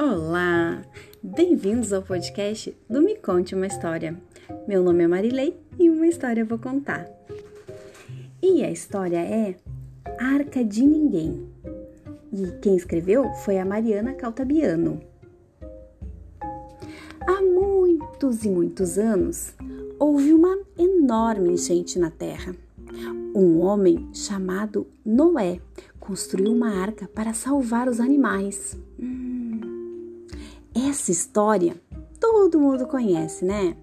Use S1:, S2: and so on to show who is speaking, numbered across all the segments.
S1: Olá! Bem-vindos ao podcast do Me Conte uma História. Meu nome é Marilei e uma história eu vou contar. E a história é Arca de Ninguém. E quem escreveu foi a Mariana Caltabiano. Há muitos e muitos anos, houve uma enorme enchente na Terra. Um homem chamado Noé construiu uma arca para salvar os animais. Hum, essa história todo mundo conhece, né?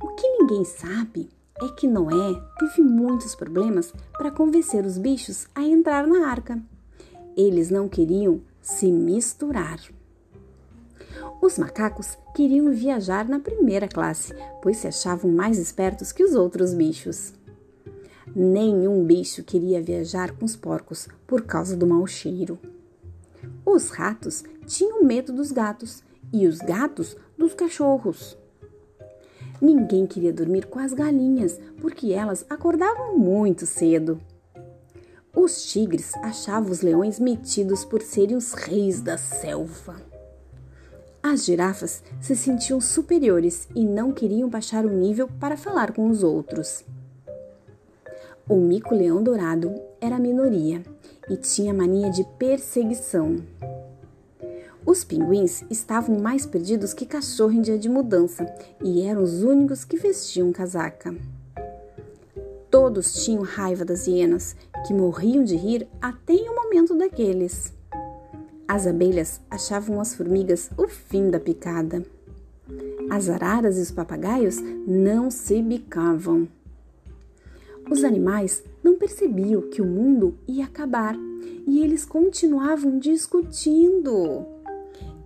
S1: O que ninguém sabe é que Noé teve muitos problemas para convencer os bichos a entrar na arca. Eles não queriam se misturar. Os macacos queriam viajar na primeira classe, pois se achavam mais espertos que os outros bichos. Nenhum bicho queria viajar com os porcos por causa do mau cheiro. Os ratos tinham medo dos gatos e os gatos dos cachorros. Ninguém queria dormir com as galinhas porque elas acordavam muito cedo. Os tigres achavam os leões metidos por serem os reis da selva. As girafas se sentiam superiores e não queriam baixar o nível para falar com os outros. O mico-leão dourado era a minoria e tinha mania de perseguição. Os pinguins estavam mais perdidos que cachorro em dia de mudança e eram os únicos que vestiam casaca. Todos tinham raiva das hienas, que morriam de rir até em um momento daqueles. As abelhas achavam as formigas o fim da picada. As araras e os papagaios não se bicavam. Os animais não percebiam que o mundo ia acabar e eles continuavam discutindo.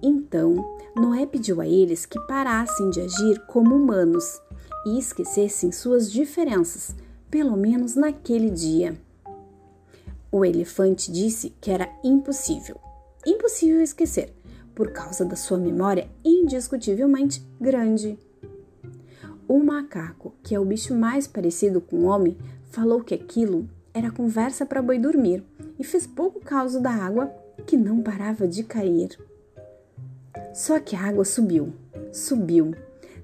S1: Então, Noé pediu a eles que parassem de agir como humanos e esquecessem suas diferenças, pelo menos naquele dia. O elefante disse que era impossível, impossível esquecer, por causa da sua memória indiscutivelmente grande. O macaco, que é o bicho mais parecido com o homem, falou que aquilo era conversa para boi dormir e fez pouco caso da água que não parava de cair. Só que a água subiu, subiu,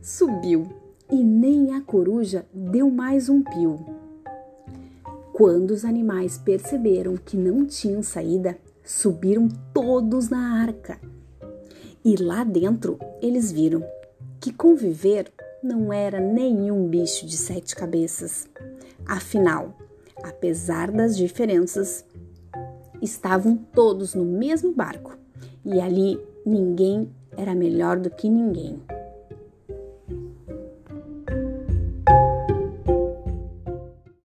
S1: subiu e nem a coruja deu mais um pio. Quando os animais perceberam que não tinham saída, subiram todos na arca. E lá dentro eles viram que conviver não era nenhum bicho de sete cabeças. Afinal, apesar das diferenças, estavam todos no mesmo barco e ali ninguém era melhor do que ninguém.